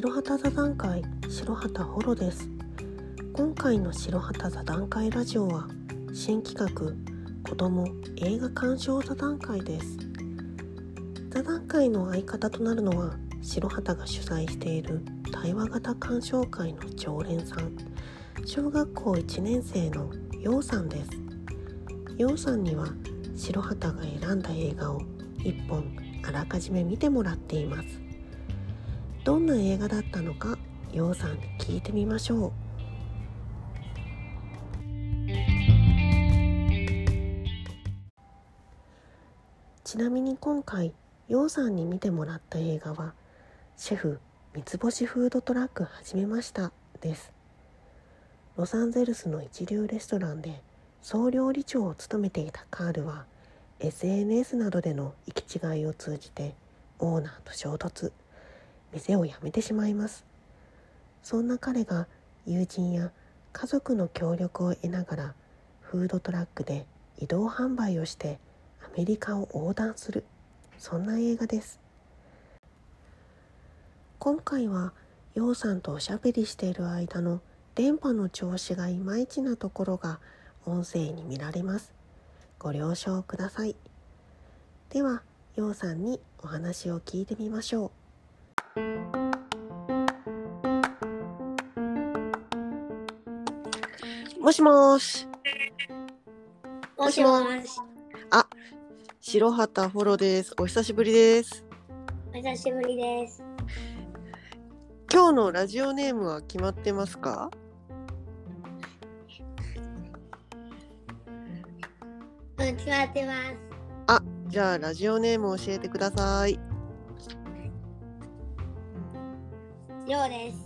白旗座談会白旗ホロです。今回の白旗座談会ラジオは新企画子供映画鑑賞座談会です。座談会の相方となるのは白旗が主催している対話型鑑賞会の常連さん。小学校1年生のようさんです。ようさんには白旗が選んだ映画を1本あらかじめ見てもらっています。どんな映画だったのかようさんに聞いてみましょう。ちなみに今回ようさんに見てもらった映画はシェフ三つ星フードトラック始めましたです。ロサンゼルスの一流レストランで総料理長を務めていたカールは SNS などでの行き違いを通じてオーナーと衝突。店を辞めてしまいます。そんな彼が友人や家族の協力を得ながらフードトラックで移動販売をしてアメリカを横断する。そんな映画です。今回はヨウさんとおしゃべりしている間の電波の調子がいまいちなところが音声に見られます。ご了承ください。ではヨウさんにお話を聞いてみましょう。もしもしもしもし。白旗フォロですお久しぶりですお久しぶりです。今日のラジオネームは決まってますか？うん、決まってます。あじゃあラジオネーム教えてくださいりょうです。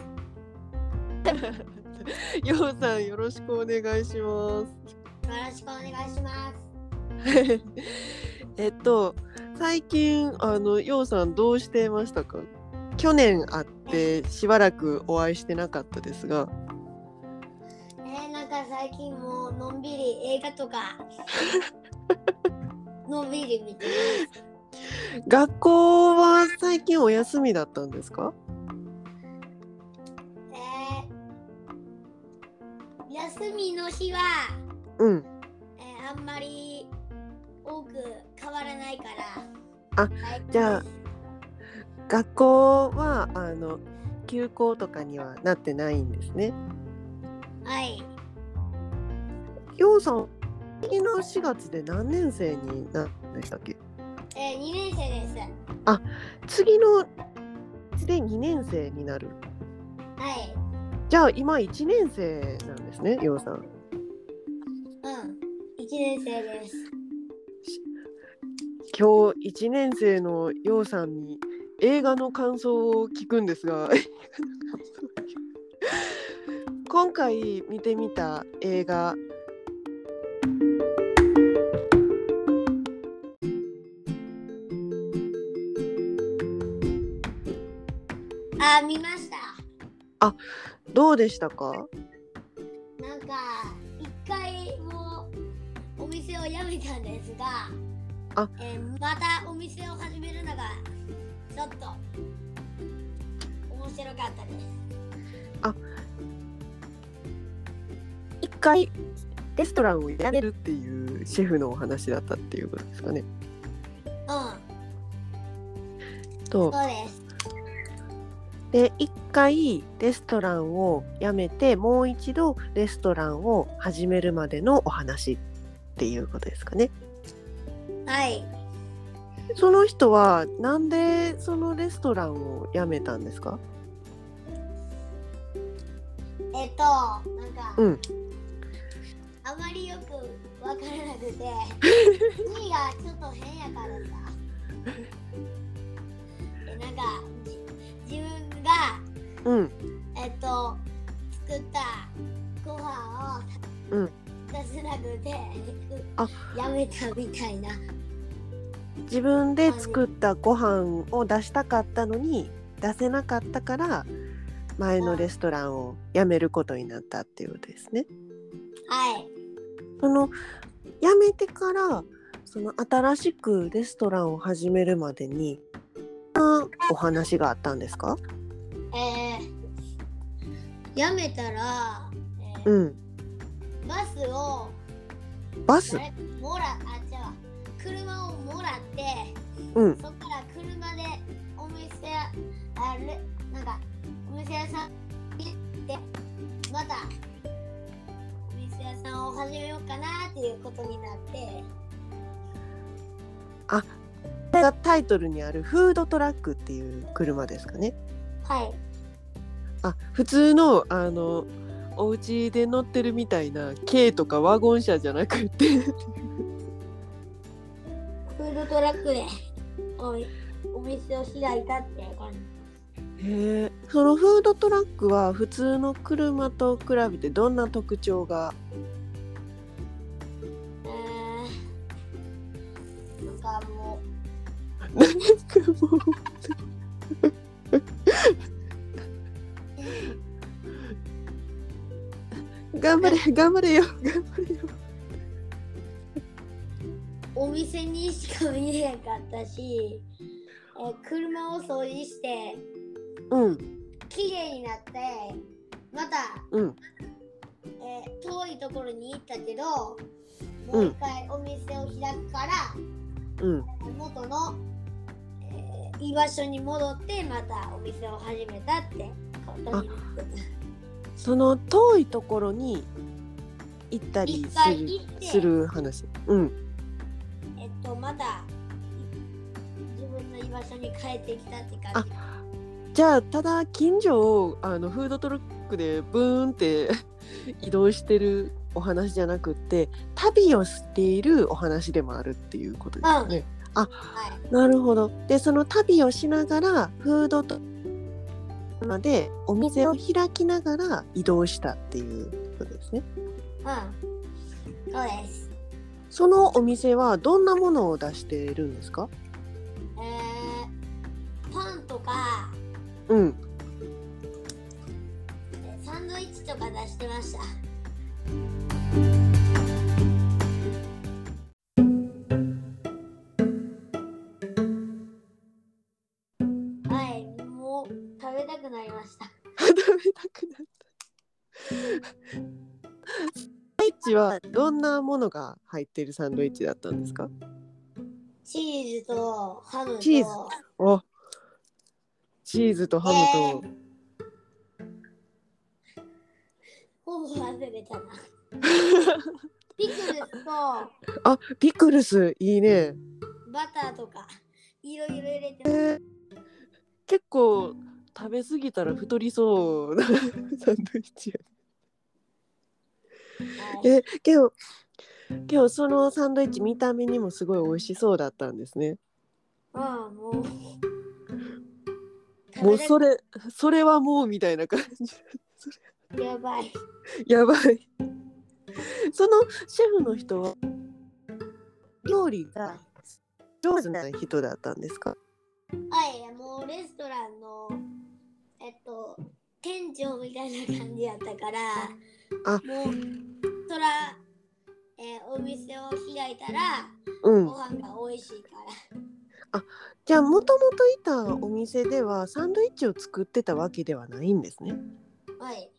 ようさんよろしくお願いしますよろしくお願いします。えっと最近あのようさんどうしてましたか？去年会ってしばらくお会いしてなかったですがえー、なんか最近もうのんびり映画とか のんびり見てます。学校は最近お休みだったんですか？休みの日は、うんえー、あんまり多く変わらないから。あじゃあ学校はあの休校とかにはなってないんですねはい。ようさん次の4月で何年生になるんでしたっけ？えー、2年生です。次ので2年生になるはい。じゃあ今1年生なんですねようさんうん。1年生です。今日1年生のようさんに映画の感想を聞くんですが 今回見てみた映画あー、見ました。どうでしたか？なんか一回もお店を辞めたんですが、あえーまたお店を始めるのがちょっと面白かったです。一回レストランをやめるっていうシェフのお話だったっていうことですかね。うん、とそうです。で一回レストランをやめてもう一度レストランを始めるまでのお話っていうことですかね。はい。その人はなんでそのレストランを辞めたんですか？えっと、なんか、うんあまりよくわからなくて、意味がちょっと変やからさ。でなんかじ自分がうんえっと作ったご飯をうん出せなくて、あやめたみたいな。自分で作ったご飯を出したかったのに出せなかったから前のレストランを辞めることになったっていうことですね。はい。その辞めてからその新しくレストランを始めるまでにどんなお話があったんですか？えやめたら、えーうん。バスをバス？もらあ違う車をもらってうん。そっから車でお店あれなんかお店屋さんに行ってまたお店屋さんを始めようかなっていうことになって。これがタイトルにあるフードトラックっていう車ですかねはい。あ普通のあのお家で乗ってるみたいな軽とかワゴン車じゃなくて。フードトラックでおお店を開いたって感じ。へえ。そのフードトラックは普通の車と比べてどんな特徴が？えー、なんかも なんかもう頑張れ頑張れよ頑張れよ。うお店にしか見えへんかったし、えー車を掃除してうん。綺麗になってまた、うん。えー遠いところに行ったけどもう一回お店を開くから、うん。元の、えー居場所に戻ってまたお店を始めたってことになってその遠いところに行ったり一する回行って。する話。うん。えっとまた自分の居場所に帰ってきたって感じ。じゃあただ近所をあのフードトラックでブーンって 移動してるお話じゃなくって旅をしているお話でもあるっていうことですよね。はい。なるほど。でその旅をしながらフードとまでお店を開きながら移動したっていうことですね。うんそうですそのお店はどんなものを出しているんですか？えー、パンとかうん。のが入っているサンドイッチだったんですか？チーズとハムと。チーズ。お。チーズとハムと、ほぼ忘れたな。ピクルスと。あピクルスいいね。バターとかいろいろ入れてえー。結構食べ過ぎたら太りそうな サンドイッチやはい。えけどけどそのサンドイッチ見た目にもすごい美味しそうだったんですね。うんもう。もうそれそれはもうみたいな感じ。やばい。やばい。そのシェフの人は料理が上手な人だったんですか？はいもうレストランのえっと店長みたいな感じやったからあもうそら、えーお店を開いたらうん。ご飯が美味しいから。じゃあもともといたお店ではサンドイッチを作ってたわけではないんですね。はい。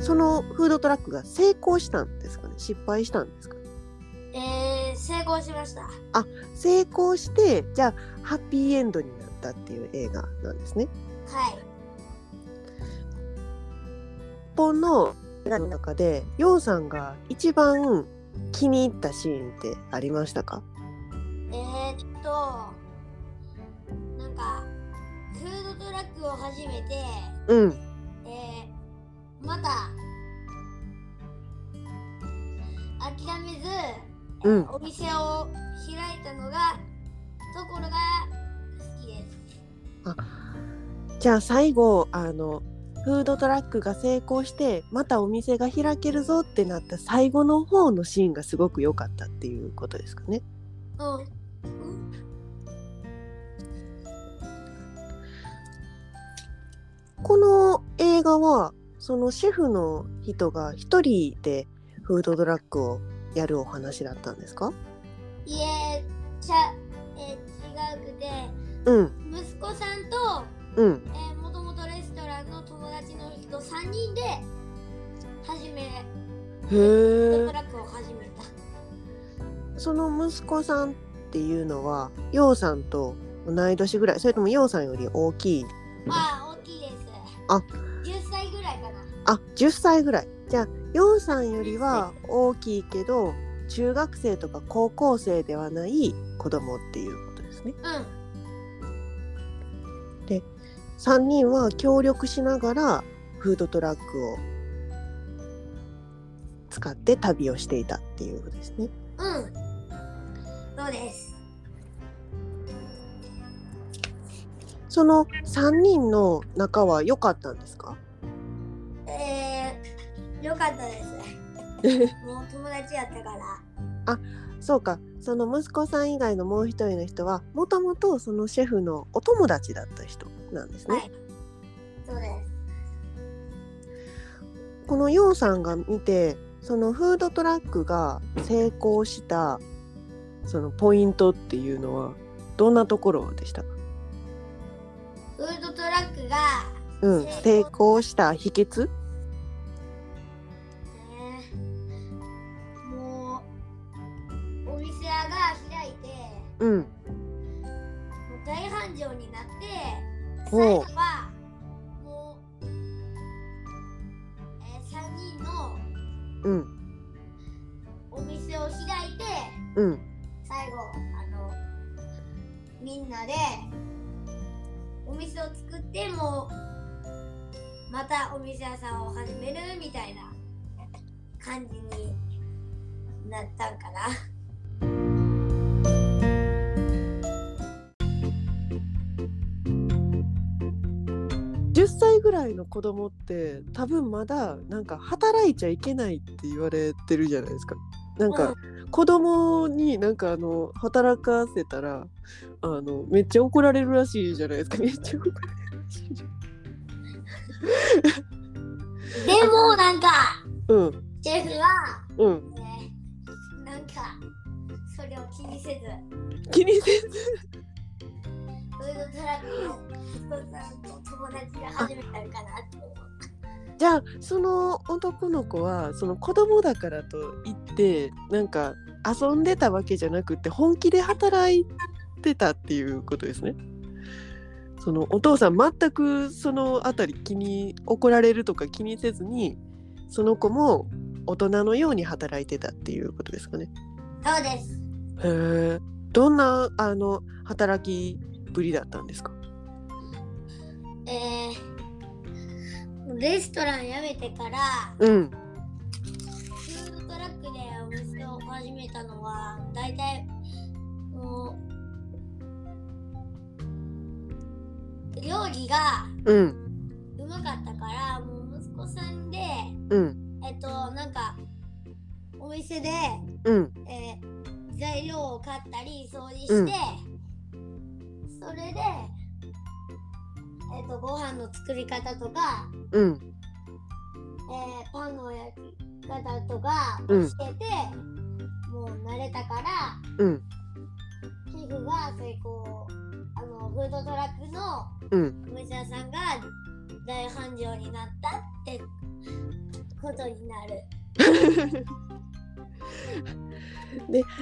そのフードトラックが成功したんですかね？失敗したんですか？えー、成功しました。成功してじゃあハッピーエンドになったっていう映画なんですね。はい。日本の映画の中でヨウさんが一番気に入ったシーンってありましたか？えー、っとなんかフードトラックを始めてうん。えー、また諦めず、うん。お店を開いたのがところが好きです。じゃあ最後あのフードトラックが成功してまたお店が開けるぞってなった最後の方のシーンがすごく良かったっていうことですかね。うん。うんこの映画はそのシェフの人が一人でフードトラックをやるお話だったんですか？いえ、ちゃ、えーうん息子さんと、うん。えー、もともとレストランの友達の人3人で始めへえトラックを始めたその息子さんっていうのはようさんと同い年ぐらいそれともようさんより大きいああ大きいです。あ。10歳ぐらいかな。あ10歳ぐらい。じゃあようさんよりは大きいけど中学生とか高校生ではない子供っていうことですね。うん3人は協力しながらフードトラックを使って旅をしていたっていうことですね。うん。そうです。その3人の仲は良かったんですか？えー、よかったです。もう友達やったからそうか。その息子さん以外のもう一人の人はもともとそのシェフのお友達だった人なんですね、はい。そうです。このヨウさんが見てそのフードトラックが成功したそのポイントっていうのはどんなところでしたか、フードトラックが、うん、成功した。秘訣？うん。大繁盛になって最後はもう、えー、3人のうん。お店を開いてうん。最後あのみんなでお店を作ってもうまたお店屋さんを始めるみたいな感じになったんかな。ぐらいの子供って多分まだなんか働いちゃいけないって言われてるじゃないですか。なんか子供になんかあの働かせたらあのめっちゃ怒られるらしいじゃないですか。めっちゃ怒られるらしいじでもなんか。うんシェフはうんねなんかそれを気にせず気にせずフードトラックを息子さんと友達が始めたんかなって思う。じゃあその男の子はその子供だからといってなんか遊んでたわけじゃなくて本気で働いてたっていうことですね。そのお父さん全くそのあたり気に怒られるとか気にせずにその子も大人のように働いてたっていうことですかね。そうです。へえ。どんなあの働きぶりだったんですか？えー、レストラン辞めてからうん。フードトラックでお店を始めたのは大体もう料理がうん。うまかったからもう息子さんでうん。えっとなんかお店で、うん。えー材料を買ったり掃除して、うんそれでえっとご飯の作り方とかうん。えーパンの焼き方とかうん。教えて、もう慣れたからうん。皮膚が成功あのフードトラックのうん。お店屋さんが大繁盛になったってことになる。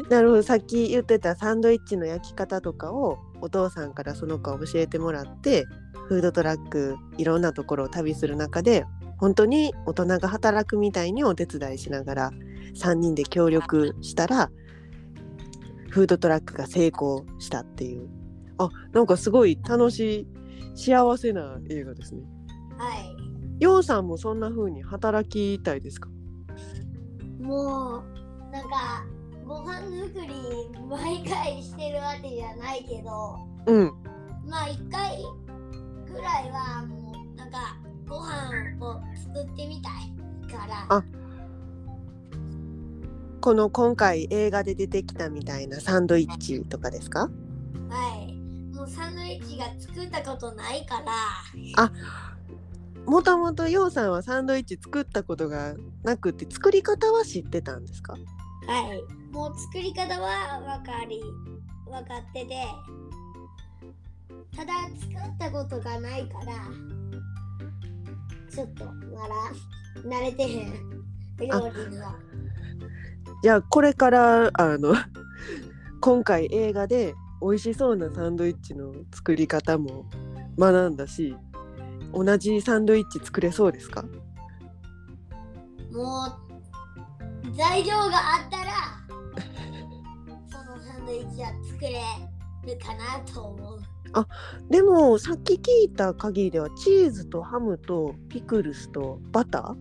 なるほどさっき言ってたサンドイッチの焼き方とかをお父さんからその子を教えてもらってフードトラックいろんなところを旅する中で本当に大人が働くみたいにお手伝いしながら3人で協力したらフードトラックが成功したっていうあなんかすごい楽しい幸せな映画ですね。はい。ようさんもそんな風に働きたいですか？もうなんかご飯作り毎回してるわけじゃないけどうん。まあ一回ぐらいはもうなんかご飯を作ってみたいから。あ。この今回映画で出てきたみたいなサンドイッチとかですか？はい。もうサンドイッチが作ったことないから。もともとようさんはサンドイッチ作ったことがなくて作り方は知ってたんですか？はい。もう作り方は分かり分かってて。ただ作ったことがないからちょっとまだ慣れてへん。料理には。じゃあこれからあの今回映画で美味しそうなサンドイッチの作り方も学んだし同じサンドイッチ作れそうですか？もう材料があったらそのサンドイッチは作れるかなと思うでもさっき聞いた限りではチーズとハムとピクルスとバタ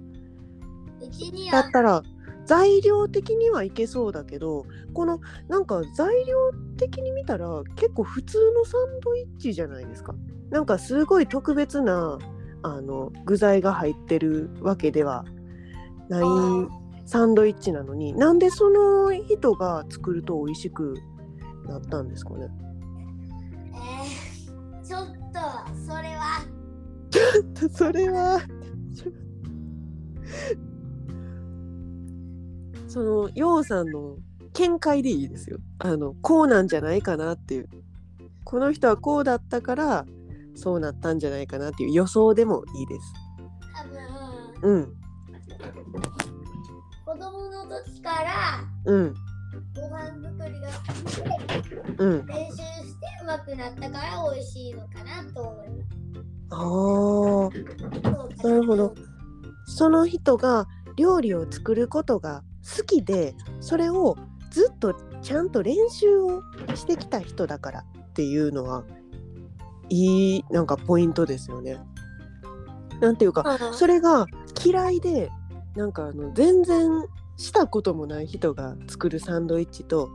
うちにーだはったら材料的にはいけそうだけどこのなんか材料的に見たら結構普通のサンドイッチじゃないですか。なんかすごい特別なあの具材が入ってるわけではないサンドイッチなのになんでその人が作ると美味しくなったんですかね？えー、ちょっとそれは。それは。そのようさんの見解でいいですよ。あのこうなんじゃないかなっていう。この人はこうだったからそうなったんじゃないかなっていう予想でもいいです。多分。うんからうん。ご飯作りがうん。練習してうまくなったから美味しいのかなと思います。ああなるほど。その人が料理を作ることが好きでそれをずっとちゃんと練習をしてきた人だからっていうのはいいなんかポイントですよね。なんていうかうんそれが嫌いでなんかあの全然したこともない人が作るサンドイッチと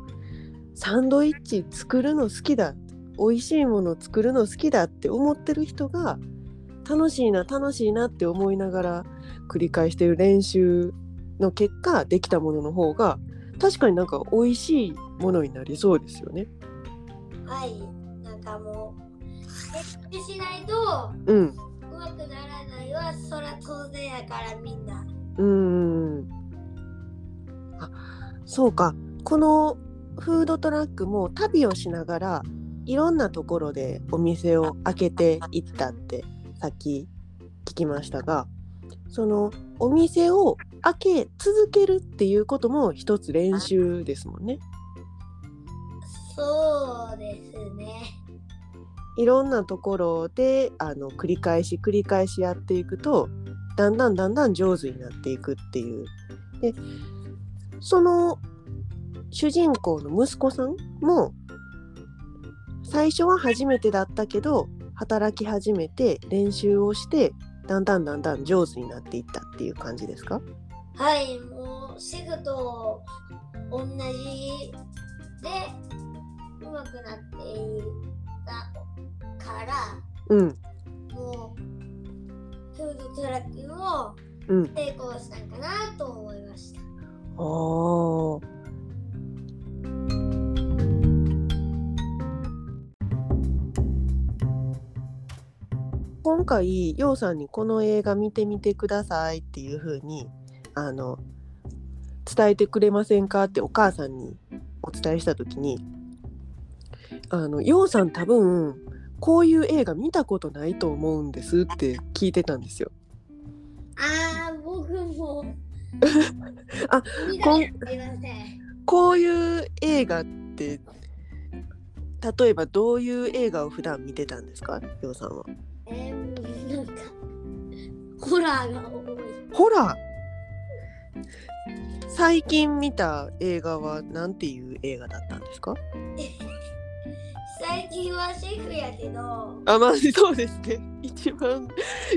サンドイッチ作るの好きだ美味しいもの作るの好きだって思ってる人が楽しいな楽しいなって思いながら繰り返してる練習の結果できたものの方が確かになんか美味しいものになりそうですよね。はい。なんかもう練習しないとうまくならないはそら当然やからみんな。うーん。あそうかこのフードトラックも旅をしながらいろんなところでお店を開けていったってさっき聞きましたがそのお店を開け続けるっていうことも一つ練習ですもんね。そうですねいろんなところであの繰り返し繰り返しやっていくとだんだんだんだん上手になっていくっていう。でその主人公の息子さんも最初は初めてだったけど働き始めて練習をしてだんだんだんだん上手になっていったっていう感じですか？はいもうシェフと同じでうまくなっていったからうん。もうフードトラックもうん。成功したんかなと思いました。あー今回ようさんにこの映画見てみてくださいっていう風にあの伝えてくれませんかってお母さんにお伝えした時にあのようさん多分こういう映画見たことないと思うんですって聞いてたんですよ。あー僕もあこんこういう映画って例えばどういう映画を普段見てたんですか？ようさんは。えー、なんかホラーが多い。ホラー？最近見た映画は何ていう映画だったんですか？最近はシェフやけど。あまあそうですね。一番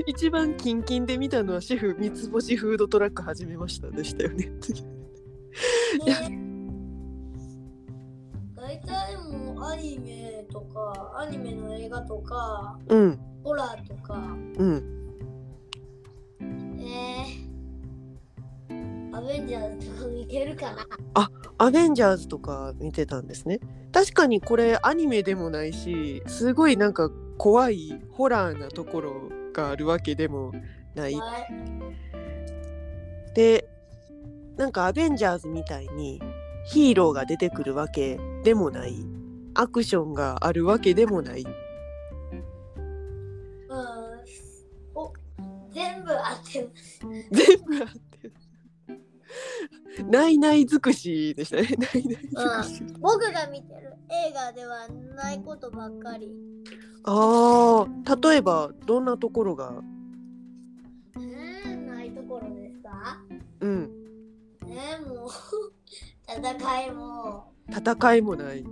一番キンキンで見たのはシェフ三つ星フードトラック始めましたでしたよね。大体もうアニメとかアニメの映画とかうん。ホラーとか。うん。えー、アベンジャーズとか見てるから。あアベンジャーズとか見てたんですね。確かにこれアニメでもないしすごいなんか怖いホラーなところがあるわけでもない、い、でなんかアベンジャーズみたいにヒーローが出てくるわけでもない。アクションがあるわけでもない。全部合ってます全部ないない尽くしでしたね。ないない尽くし。僕が見てる映画ではないことばっかり。ああ、例えばどんなところが、えー、ないところですか？うん、えー、もう戦いも戦いもない。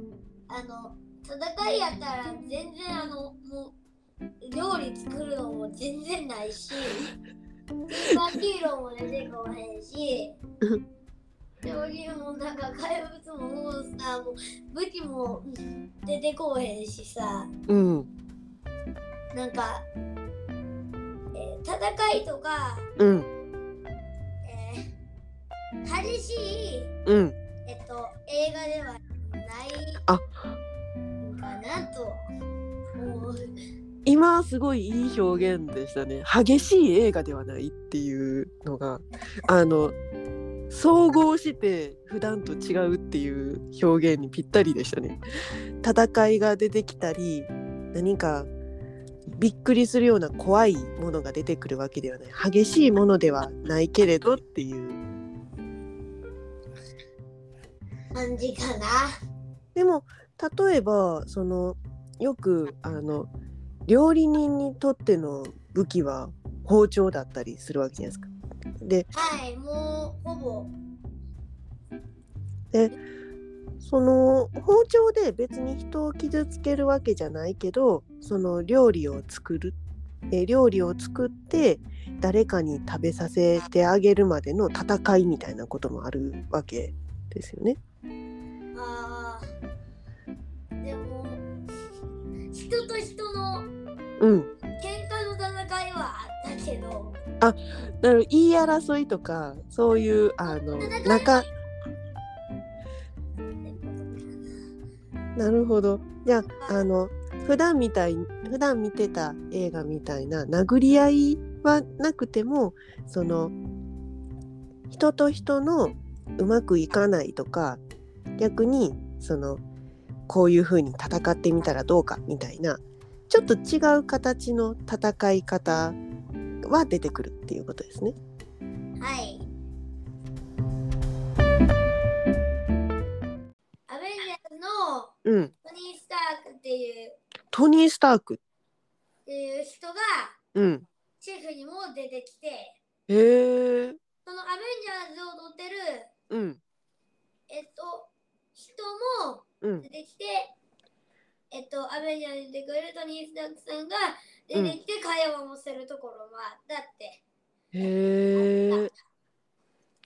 あの戦いやったら全然あのもう料理作るのも全然ないし スーパーヒーローも出てこへんし料理もなんか怪物もモンスターも武器も出てこへんしさうん、なんか、えー戦いとか、うん、えー激しいうん。えっと、映画ではないあかなと思う。今すごいいい表現でしたね。激しい映画ではないっていうのが、あの、総合して普段と違うっていう表現にぴったりでしたね。戦いが出てきたり、何かびっくりするような怖いものが出てくるわけではない。激しいものではないけれどっていう。感じかな。でも例えばそのよくあの料理人にとっての武器は包丁だったりするわけじゃないですか。ではい、もうほぼ。その包丁で別に人を傷つけるわけじゃないけどその料理を作るえ料理を作って誰かに食べさせてあげるまでの戦いみたいなこともあるわけですよね。あーでも、人と人のうん、けど、だから言い争いとかそういうあの仲なるほど。じゃあ、あの、普段みたい、普段見てた映画みたいな殴り合いはなくても、その、人と人のうまくいかないとか、逆に、その、こういうふうに戦ってみたらどうかみたいな、ちょっと違う形の戦い方は出てくるっていうことですね。はい。アベンジャーズのうん。トニー・スタークっていうトニー・スターク。っていう人がうん。シェフにも出てきて、へえ。そのアベンジャーズを撮ってる、うん。えっと、人もうん出。てきて、えっと、アベンジャーズに出てくるトニー・スタークさんが出てきて会話もするところもあったって。へえ。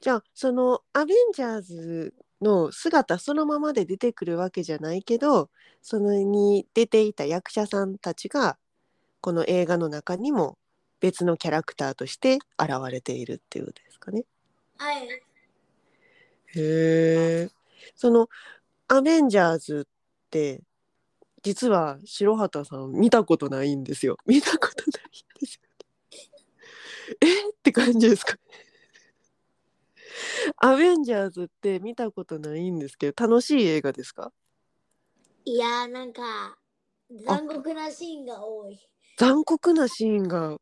じゃあそのアベンジャーズの姿そのままで出てくるわけじゃないけどそのに出ていた役者さんたちがこの映画の中にも別のキャラクターとして現れているっていうことですかね。はい。へえ。そのアベンジャーズって実は白畑さん見たことないんですよ。見たことないんですよ。え？って感じですか。アベンジャーズって見たことないんですけど楽しい映画ですか？いやーなんか残酷なシーンが多い。残酷なシーンが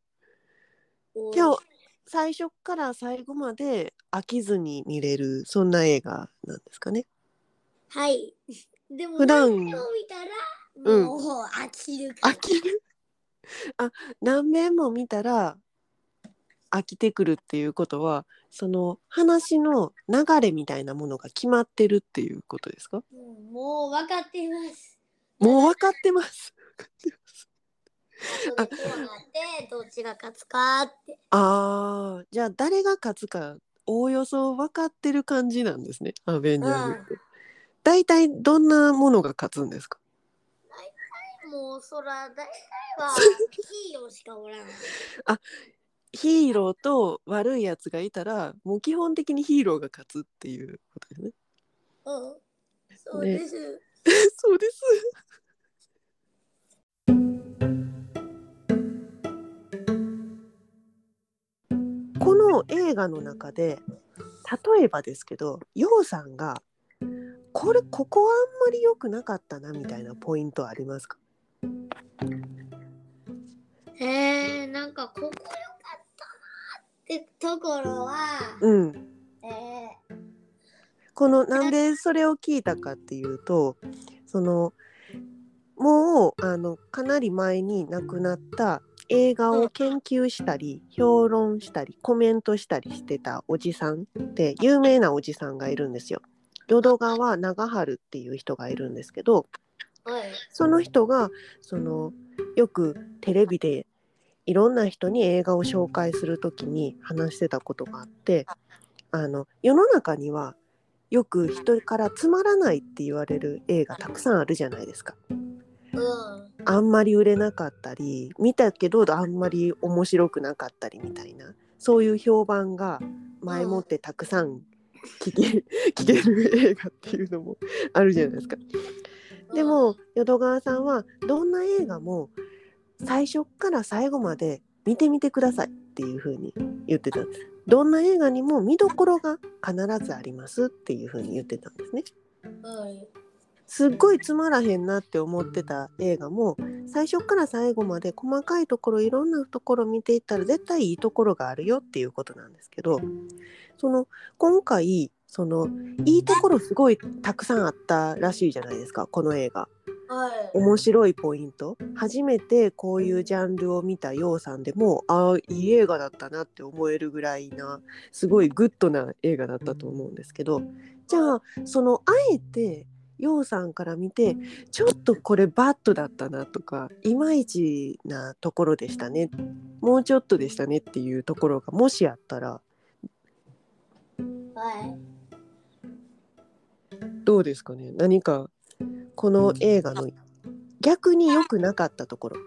多いでも最初から最後まで飽きずに見れるそんな映画なんですかね。はい。でも普段何を見たらうんもう飽きるから。飽きる？あ何遍も見たら飽きてくるっていうことはその話の流れみたいなものが決まってるっていうことですか？うんもう分かっています。もう分かってます。後でこうなってどっちが勝つかって。あーじゃあ誰が勝つかおおよそ分かってる感じなんですねアベンジャーズって。大体どんなものが勝つんですか？もうそら大体は ヒーローしかおらん。ヒーローと悪いやつがいたらもう基本的にヒーローが勝つっていうことですね。うん。そうです。そうです。この映画の中で例えばですけどヨウさんがこれここはあんまり良くなかったなみたいなポイントありますか？へえ、なんかここよかっってところは、うんえこのなんでそれを聞いたかっていうとそのもうあのかなり前に亡くなった映画を研究したり評論したりコメントしたりしてたおじさんって有名なおじさんがいるんですよ。淀川長春っていう人がいるんですけどーはい。その人がそのよくテレビでいろんな人に映画を紹介する時に話してたことがあってあの世の中にはよく人からつまらないって言われる映画たくさんあるじゃないですか。うん。あんまり売れなかったり見たけどあんまり面白くなかったりみたいなそういう評判が前もってたくさん聞け聞ける映画っていうのもあるじゃないですか。でも淀川さんはどんな映画も最初から最後まで見てみてくださいっていう風に言ってたんです。どんな映画にも見どころが必ずありますっていう風に言ってたんですね。はい。すっごいつまらへんなって思ってた映画も最初から最後まで細かいところいろんなところ見ていったら絶対いいところがあるよっていうことなんですけどその今回そのいいところすごいたくさんあったらしいじゃないですかこの映画。はい。面白いポイント初めてこういうジャンルを見たようさんでもああいい映画だったなって思えるぐらいなすごいグッドな映画だったと思うんですけどじゃあそのあえてようさんから見てちょっとこれバッドだったなとかいまいちなところでしたねもうちょっとでしたねっていうところがもしあったらはい。どうですかね何かこの映画の逆に良くなかったところ。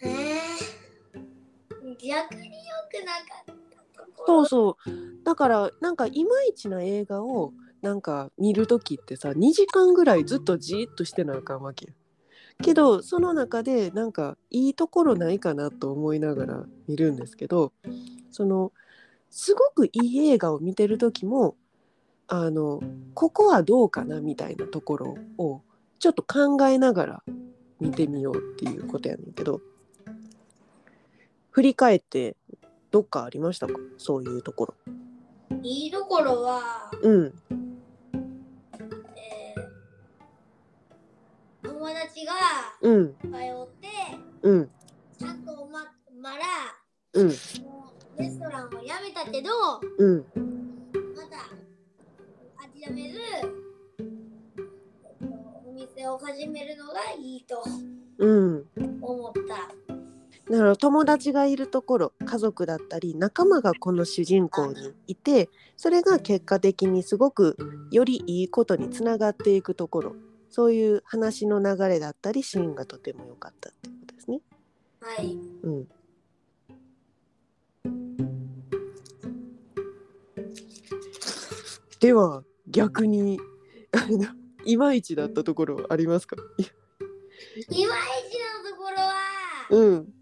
えー、逆に良くなかったところ？そうそうだからなんかいまいちな映画をなんか見る時ってさ2時間ぐらいずっとじーっとしてなあかんわけよけどその中でなんかいいところないかなと思いながら見るんですけどそのすごくいい映画を見てる時もあのここはどうかなみたいなところをちょっと考えながら見てみようっていうことやねんけど振り返ってどっかありましたか？そういうところ。いいところは、うん。えー、友達がうん。通って、うん。ちゃんとままら、うん。レストランを辞めたけど、うん諦める、えっと、お店を始めるのがいいとうん思った。だから友達がいるところ家族だったり仲間がこの主人公にいてそれが結果的にすごくよりいいことにつながっていくところそういう話の流れだったりシーンがとても良かったってことですね。はい。うん、では逆にあのいまいちだったところはありますか？いまいちのところは、うん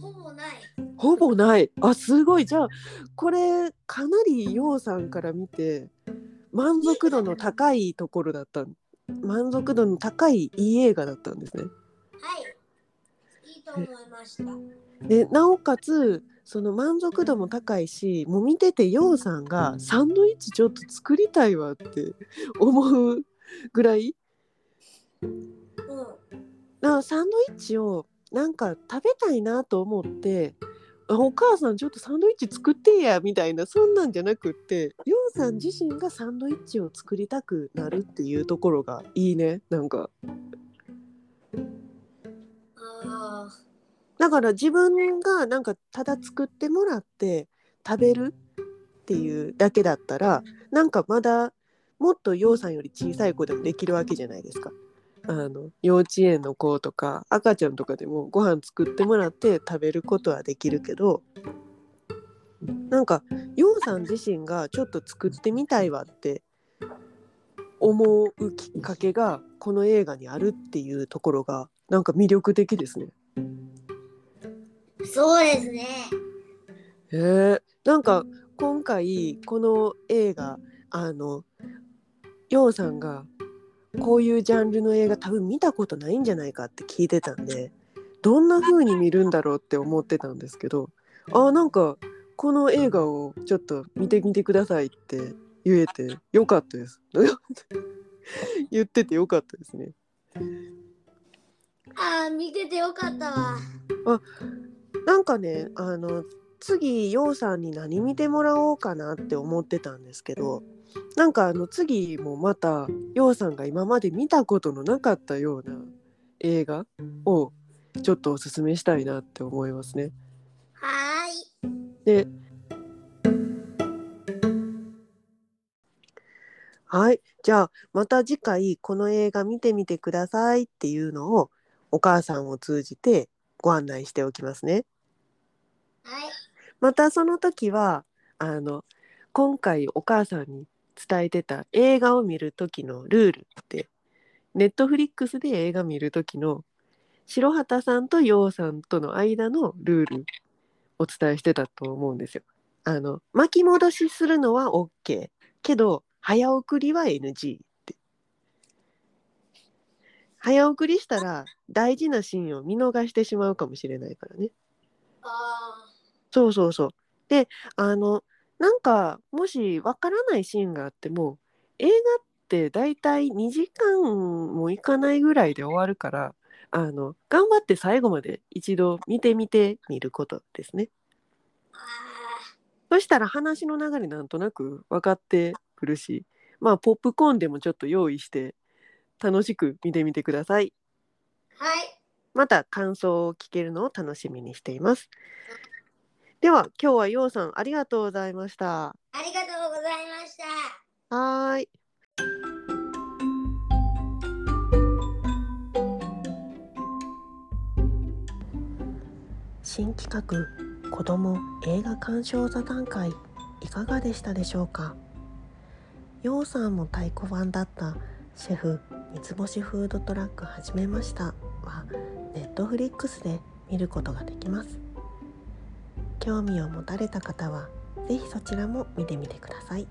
ほぼない。ほぼない。あ、すごい。じゃあ、これ、かなりようさんから見て、満足度の高いところだった。満足度の高いいい映画だったんですね。はい。いいと思いました。で、なおかつ、その満足度も高いし、もう見ててようさんがサンドイッチちょっと作りたいわって思うぐらい、うん。なサンドイッチをなんか食べたいなと思ってあお母さんちょっとサンドイッチ作ってやみたいなそんなんじゃなくってようさん自身がサンドイッチを作りたくなるっていうところがいいねなんかだから自分がなんかただ作ってもらって食べるっていうだけだったらなんかまだもっとようさんより小さい子でもできるわけじゃないですか。あの幼稚園の子とか赤ちゃんとかでもご飯作ってもらって食べることはできるけどなんかようさん自身がちょっと作ってみたいわって思うきっかけがこの映画にあるっていうところがなんか魅力的ですね。あ。そうですね。へえなんか今回この映画あのようさんがこういうジャンルの映画多分見たことないんじゃないかって聞いてたんでどんな風に見るんだろうって思ってたんですけどあなんかこの映画をちょっと見てみてくださいって言えてよかったです 言っててよかったですねあー見ててよかったわなんかねあの次ようさんに何見てもらおうかなって思ってたんですけどなんかあの次もまたようさんが今まで見たことのなかったような映画をちょっとおすすめしたいなって思いますね。はーい。ではい。じゃあまた次回この映画見てみてくださいっていうのをお母さんを通じてご案内しておきますね。はいまたその時はあの今回お母さんに伝えてた映画を見る時のルールってネットフリックスで映画見る時の白畑さんと陽さんとの間のルールお伝えしてたと思うんですよ。あの巻き戻しするのは OK けど早送りは NG。早送りしたら大事なシーンを見逃してしまうかもしれないからね。あそうそうそう。で、あの、なんか、もしわからないシーンがあっても、映画ってだいたい2時間もいかないぐらいで終わるから、あの、頑張って最後まで一度見てみてみることですね。そしたら話の流れなんとなく分かってくるし、まあ、ポップコーンでもちょっと用意して、楽しく見てみてください。ーはいまた感想を聞けるのを楽しみにしています。では、今日はようさんありがとうございました。ありがとうございましたはーい。新企画子ども映画鑑賞座談会いかがでしたでしょうか？ようさんも太鼓判だったシェフ三つ星フードトラック始めました。はネットフリックスで見ることができます。興味を持たれた方はぜひそちらも見てみてください。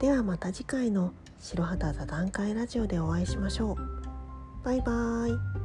ではまた次回の白旗座談会ラジオでお会いしましょう。バイバーイ。